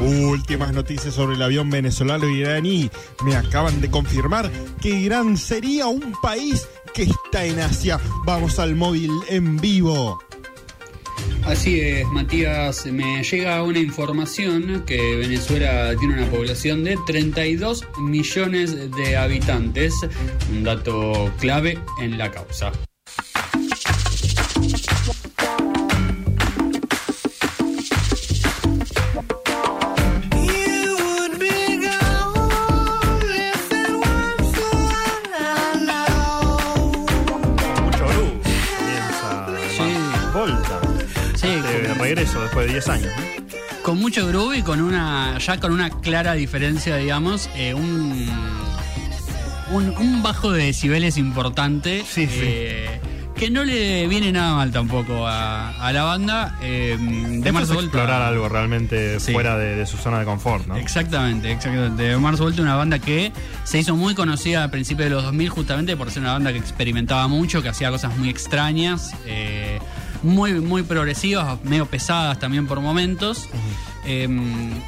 Últimas noticias sobre el avión venezolano iraní. Me acaban de confirmar que Irán sería un país que está en Asia. Vamos al móvil en vivo. Así es, Matías, me llega una información que Venezuela tiene una población de 32 millones de habitantes, un dato clave en la causa. Volta. Sí, De con, regreso después de 10 años. con mucho groove y con una, ya con una clara diferencia, digamos, eh, un, un, un bajo de decibeles importante. Sí, sí. eh, que no le viene nada mal tampoco a, a la banda. Eh, de Mars Volta. explorar algo realmente Sí. fuera de, de su zona de confort, ¿no? Exactamente, exactamente. Mars Volta, una banda que se hizo muy conocida a principios de los 2000 justamente por ser una banda que experimentaba mucho, que hacía cosas muy extrañas, eh, muy, muy progresivas, medio pesadas también por momentos. Eh,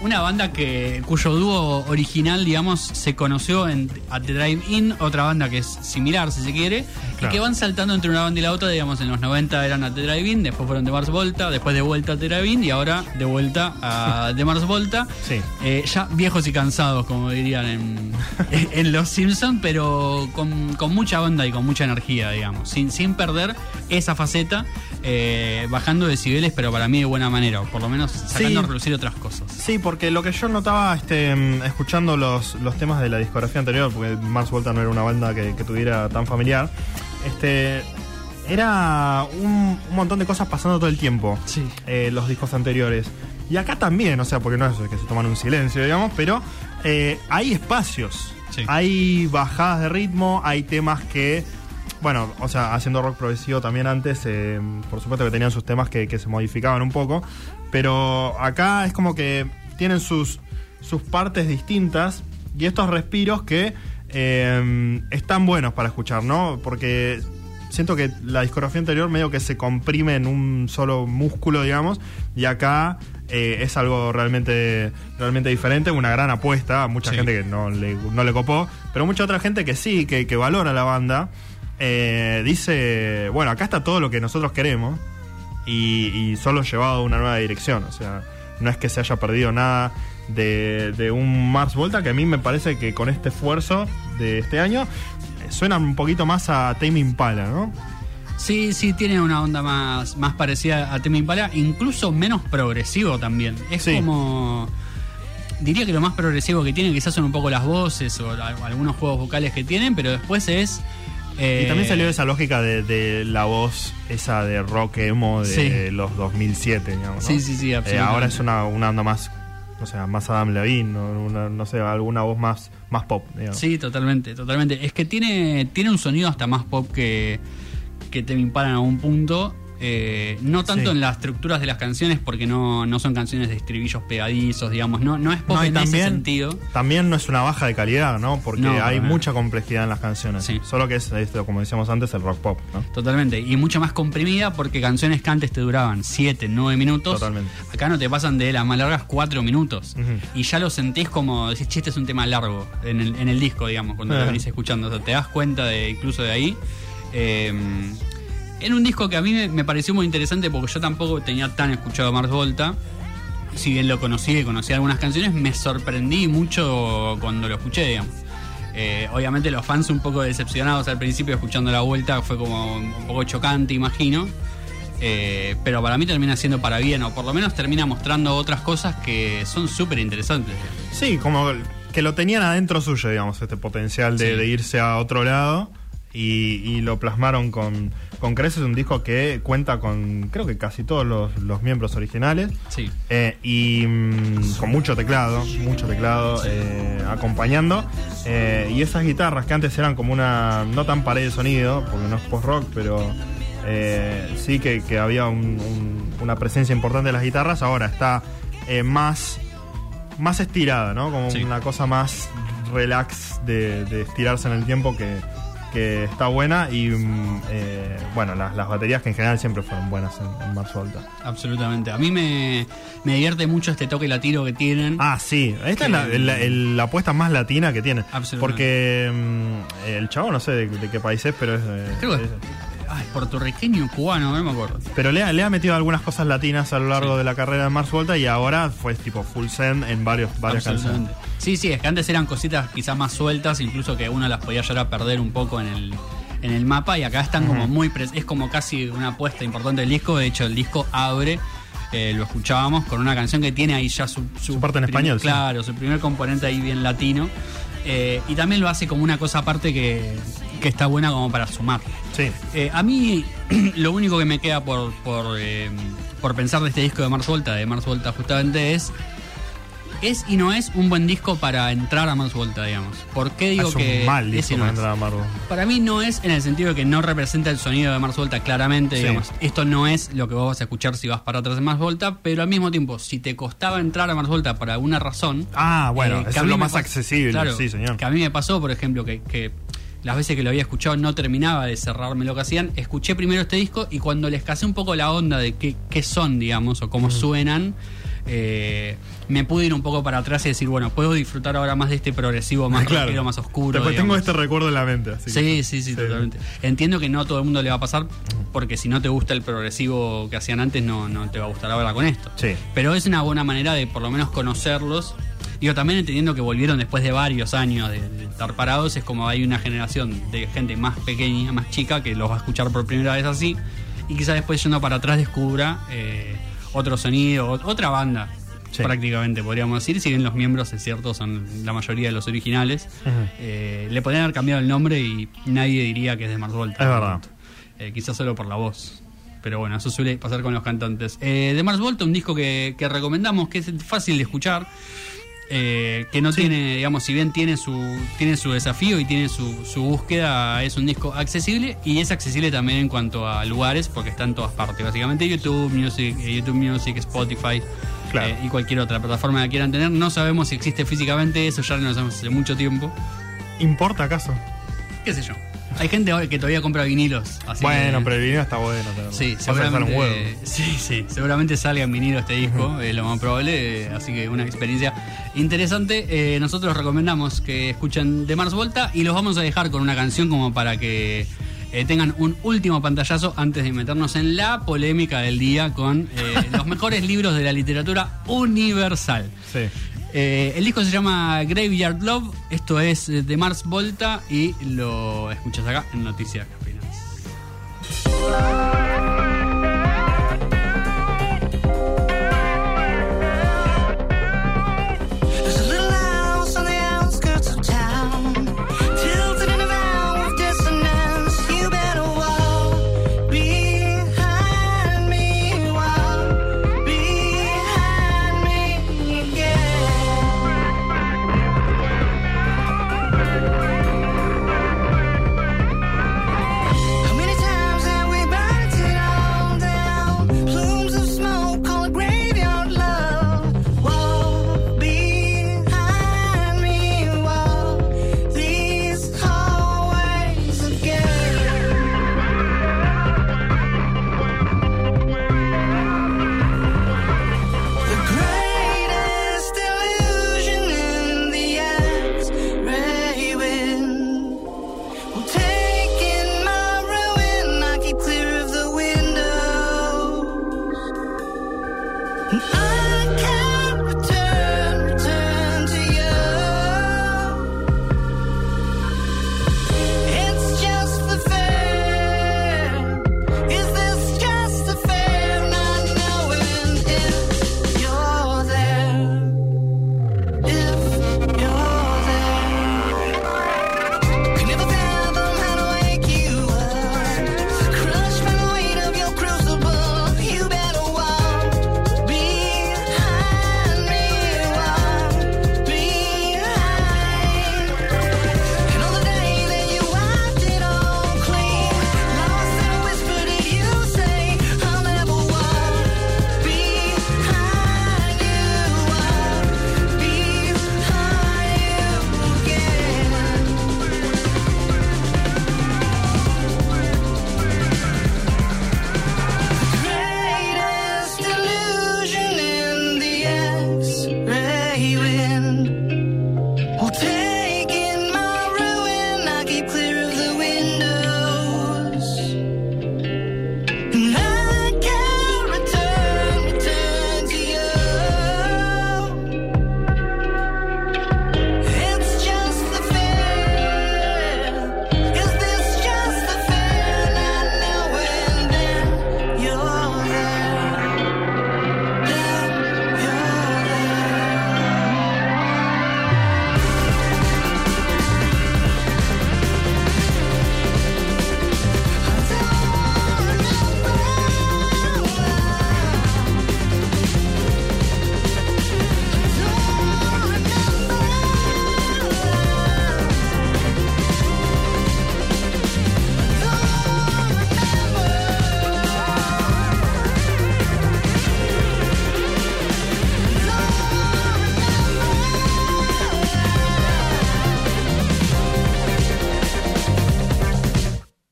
una banda que cuyo dúo original, digamos, se conoció en At the Drive-In, otra banda que es similar, si se quiere, Claro. y que van saltando entre una banda y la otra, digamos, en los 90 eran At the Drive-In, después fueron de Mars Volta, después de vuelta a The Drive-In y ahora de vuelta a The Mars Volta. Sí. Eh, ya viejos y cansados, como dirían en, en Los Simpsons, pero con, con mucha onda y con mucha energía, digamos, sin, sin perder esa faceta, eh, bajando decibeles, pero para mí de buena manera, o por lo menos sacando Sí. a relucir otras cosas. Sí, porque lo que yo notaba este, mm, escuchando los, los temas de la discografía anterior, porque Mars Volta no era una banda que, que tuviera tan familiar, este era un, un montón de cosas pasando todo el tiempo. Sí. eh, los discos anteriores. Y acá también, o sea, porque no es que se toman un silencio, digamos, pero eh, hay espacios. Sí. Hay bajadas de ritmo, hay temas que, bueno, o sea, haciendo rock progresivo también antes, eh, por supuesto que tenían sus temas que, que se modificaban un poco, pero acá es como que tienen sus, sus partes distintas y estos respiros que eh, están buenos para escuchar, ¿no? Porque siento que la discografía anterior medio que se comprime en un solo músculo, digamos, y acá eh, es algo realmente, realmente diferente, una gran apuesta, mucha Sí. gente que no le, no le copó, pero mucha otra gente que sí, que, que valora la banda, eh, dice, bueno, acá está todo lo que nosotros queremos y, y solo llevado a una nueva dirección, o sea, no es que se haya perdido nada de, de un Mars Volta, que a mí me parece que con este esfuerzo de este año eh, suena un poquito más a Tame Impala, ¿no? Sí, sí, tiene una onda más, más parecida a Tame Impala, incluso menos progresivo también. Es Sí. como. Diría que lo más progresivo que tiene quizás son un poco las voces o algunos juegos vocales que tienen, pero después es. Eh, Y también salió esa lógica de, de la voz esa de rock emo de Sí. los 2007, digamos. ¿no? Sí, sí, sí, Eh, absolutamente. ahora es una, una onda más, o sea, más Adam Levine, ¿no? Una- no sé, alguna voz más, más pop, digamos. Sí, totalmente, totalmente. Es que tiene, tiene un sonido hasta más pop que, que te Impala en algún punto. Eh, no tanto Sí. en las estructuras de las canciones, porque no, no son canciones de estribillos pegadizos, digamos. No, no es pop No, en ese también- sentido. También no es una baja de calidad, ¿no? Porque hay mucha complejidad en las canciones. Sí. Solo que es esto, como decíamos antes, el rock pop, ¿no? Totalmente. Y mucho más comprimida porque canciones que antes te duraban 7, 9 minutos. Totalmente. Acá no te pasan de las más largas 4 minutos. Y ya lo sentís como, decís, che, este es un tema largo en el, en el disco, digamos, cuando lo Ah. venís escuchando. O sea, te das cuenta de incluso de ahí. Eh, en un disco que a mí me, me pareció muy interesante porque yo tampoco tenía tan escuchado a Mars Volta. Si bien lo conocí y conocí algunas canciones, me sorprendí mucho cuando lo escuché, digamos. Eh, obviamente los fans un poco decepcionados al principio escuchando la vuelta fue como un poco chocante, imagino. Eh, pero para mí termina siendo para bien, o por lo menos termina mostrando otras cosas que son súper interesantes. Sí, como que lo tenían adentro suyo, digamos, este potencial de, Sí. de irse a otro lado. Y, y lo plasmaron con, con Creces, un disco que cuenta con, creo que casi todos los, los miembros originales. Sí. Eh, y mm, con mucho teclado, mucho teclado eh, acompañando. Eh, y esas guitarras que antes eran como una, no tan pared de sonido, porque no es post-rock, pero sí que, que había un- un- una presencia importante de las guitarras, ahora está más, más estirada, ¿no? Como Sí. una cosa más relax de, de estirarse en el tiempo que, que está buena y mm, eh, bueno, las, las baterías que en general siempre fueron buenas en, en. Absolutamente. A mí me, me divierte mucho este toque latino que tienen. Ah, sí, esta es la, la- apuesta más latina que tienen. Absolutamente. Porque mm, el chavo no sé de, de qué país es, pero es, Creo que es- ay, puertorriqueño, cubano, no me acuerdo. pero le ha, le ha metido algunas cosas latinas a lo largo Sí. de la carrera de Mars Volta y ahora fue tipo full send en varios, varias canciones. Sí, sí, es que antes eran cositas quizás más sueltas, incluso que uno las podía llegar a perder un poco en el, en el mapa y acá están como muy es como casi una apuesta importante del disco, de hecho el disco abre eh, lo escuchábamos con una canción que tiene ahí ya su, Su parte en primer- español, sí. Claro, su primer componente ahí bien latino. Eh, y también lo hace como una cosa aparte que, que está buena como para sumar. Sí. Eh, a mí lo único que me queda por, por, eh, por pensar de este disco de Mars Volta, de Mars Volta justamente, es es y no es un buen disco para entrar a Mars Volta, digamos. ¿Por qué digo es que un mal disco no para entrar a Mars Volta. Para mí no es en el sentido de que no representa el sonido de Mars Volta claramente, Sí. digamos. Esto no es lo que vos vas a escuchar si vas para atrás de Mars Volta, pero al mismo tiempo, si te costaba entrar a Mars Volta por alguna razón... Ah, bueno, eh, eso es lo más accesible, claro, sí, señor. Que a mí me pasó, por ejemplo, que, que las veces que lo había escuchado no terminaba de cerrarme lo que hacían. Escuché primero este disco y cuando les casé un poco la onda de qué, qué son, digamos, o cómo suenan, eh, me pude ir un poco para atrás y decir, bueno, puedo disfrutar ahora más de este progresivo más rápido, más oscuro. Después tengo este recuerdo en la mente. así Sí, que- sí, sí, totalmente. Entiendo que no a todo el mundo le va a pasar, porque si no te gusta el progresivo que hacían antes, no, no te va a gustar ahora con esto. Sí. Pero es una buena manera de por lo menos conocerlos. Digo, también entendiendo que volvieron después de varios años de, de estar parados, es como hay una generación de gente más pequeña, más chica, que los va a escuchar por primera vez así, y quizás después yendo para atrás descubra eh, otro sonido, ot- otra banda. Sí. Prácticamente podríamos decir, si bien los miembros, es cierto, son la mayoría de los originales, eh, le podrían haber cambiado el nombre y nadie diría que es de Mars Volta. Es verdad. Eh, quizás solo por la voz. Pero bueno, eso suele pasar con los cantantes. Eh, de Mars Volta, un disco que, que recomendamos, que es fácil de escuchar. Eh, que no tiene, digamos, si bien tiene su, tiene su desafío y tiene su, su búsqueda, es un disco accesible y es accesible también en cuanto a lugares, porque está en todas partes, básicamente YouTube Music, eh, YouTube Music, Spotify Claro. eh, y cualquier otra plataforma que quieran tener. No sabemos si existe físicamente, eso ya lo sabemos hace mucho tiempo. ¿Importa acaso? ¿Qué sé yo? Hay gente que todavía compra vinilos. Así bueno, que- pero el video está bueno. tenerlo. Sí, seguramente, huevo. sí, sí, seguramente salga en vinilo este disco, es lo más probable, eh, así que una experiencia interesante. Eh, nosotros recomendamos que escuchen de Mars Volta y los vamos a dejar con una canción como para que eh, tengan un último pantallazo antes de meternos en la polémica del día con eh, los mejores libros de la literatura universal. Sí. Eh, el disco se llama Graveyard Love, esto es eh, de Mars Volta y lo escuchas acá en Noticias Capinas.